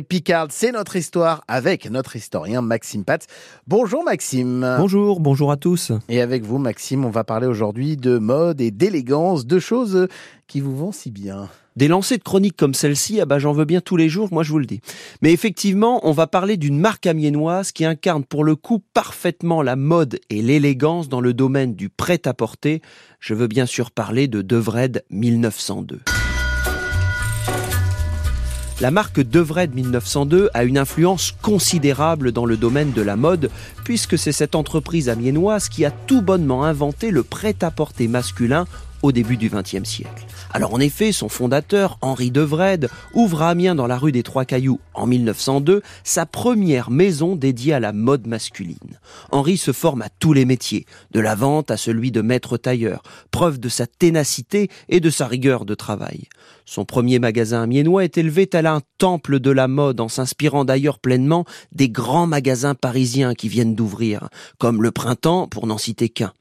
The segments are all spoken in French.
Picard, c'est notre histoire avec notre historien Maxime Patz. Bonjour Maxime. Bonjour, bonjour à tous. Et avec vous Maxime, on va parler aujourd'hui de mode et d'élégance, deux choses qui vous vont si bien. Des lancées de chroniques comme celle-ci, ah bah j'en veux bien tous les jours, moi je vous le dis. Mais effectivement, on va parler d'une marque amiénoise qui incarne pour le coup parfaitement la mode et l'élégance dans le domaine du prêt-à-porter. Je veux bien sûr parler de Devred 1902. La marque Devred 1902 a une influence considérable dans le domaine de la mode, puisque c'est cette entreprise amiénoise qui a tout bonnement inventé le prêt-à-porter masculin au début du XXe siècle. Alors en effet, son fondateur, Henri Devred, ouvre à Amiens dans la rue des Trois Cailloux en 1902 sa première maison dédiée à la mode masculine. Henri se forme à tous les métiers, de la vente à celui de maître tailleur, preuve de sa ténacité et de sa rigueur de travail. Son premier magasin amiénois est élevé tel un temple de la mode en s'inspirant d'ailleurs pleinement des grands magasins parisiens qui viennent d'ouvrir, comme le Printemps pour n'en citer qu'un.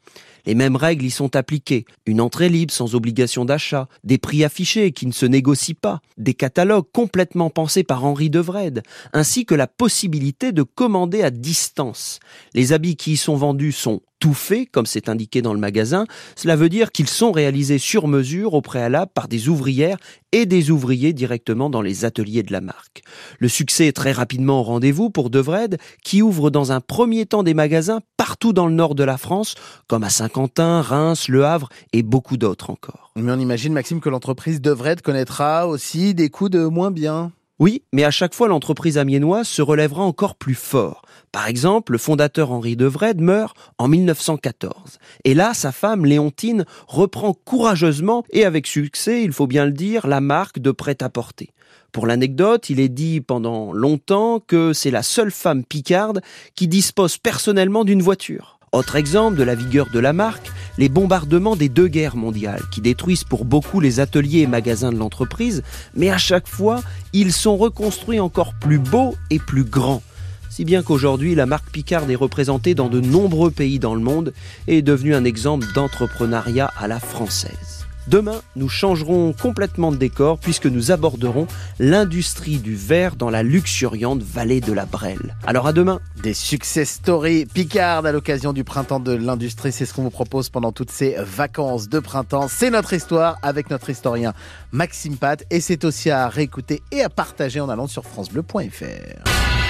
Les mêmes règles y sont appliquées. Une entrée libre sans obligation d'achat, des prix affichés qui ne se négocient pas, des catalogues complètement pensés par Henri Devred, ainsi que la possibilité de commander à distance. Les habits qui y sont vendus sont tout fait, comme c'est indiqué dans le magasin. Cela veut dire qu'ils sont réalisés sur mesure au préalable par des ouvrières et des ouvriers directement dans les ateliers de la marque. Le succès est très rapidement au rendez-vous pour Devred, qui ouvre dans un premier temps des magasins partout dans le nord de la France, comme à Saint-Quentin, Reims, Le Havre et beaucoup d'autres encore. Mais on imagine, Maxime, que l'entreprise Devred connaîtra aussi des coups de moins bien. Oui, mais à chaque fois, l'entreprise amiénoise se relèvera encore plus fort. Par exemple, le fondateur Henri Devred meurt en 1914. Et là, sa femme, Léontine, reprend courageusement et avec succès, il faut bien le dire, la marque de prêt-à-porter. Pour l'anecdote, il est dit pendant longtemps que c'est la seule femme picarde qui dispose personnellement d'une voiture. Autre exemple de la vigueur de la marque, les bombardements des deux guerres mondiales qui détruisent pour beaucoup les ateliers et magasins de l'entreprise, mais à chaque fois, ils sont reconstruits encore plus beaux et plus grands. Si bien qu'aujourd'hui, la marque Picard est représentée dans de nombreux pays dans le monde et est devenue un exemple d'entrepreneuriat à la française. Demain, nous changerons complètement de décor puisque nous aborderons l'industrie du verre dans la luxuriante vallée de la Brelle. Alors à demain. Des success stories Picard à l'occasion du printemps de l'industrie, c'est ce qu'on vous propose pendant toutes ces vacances de printemps. C'est notre histoire avec notre historien Maxime Pat et c'est aussi à réécouter et à partager en allant sur francebleu.fr.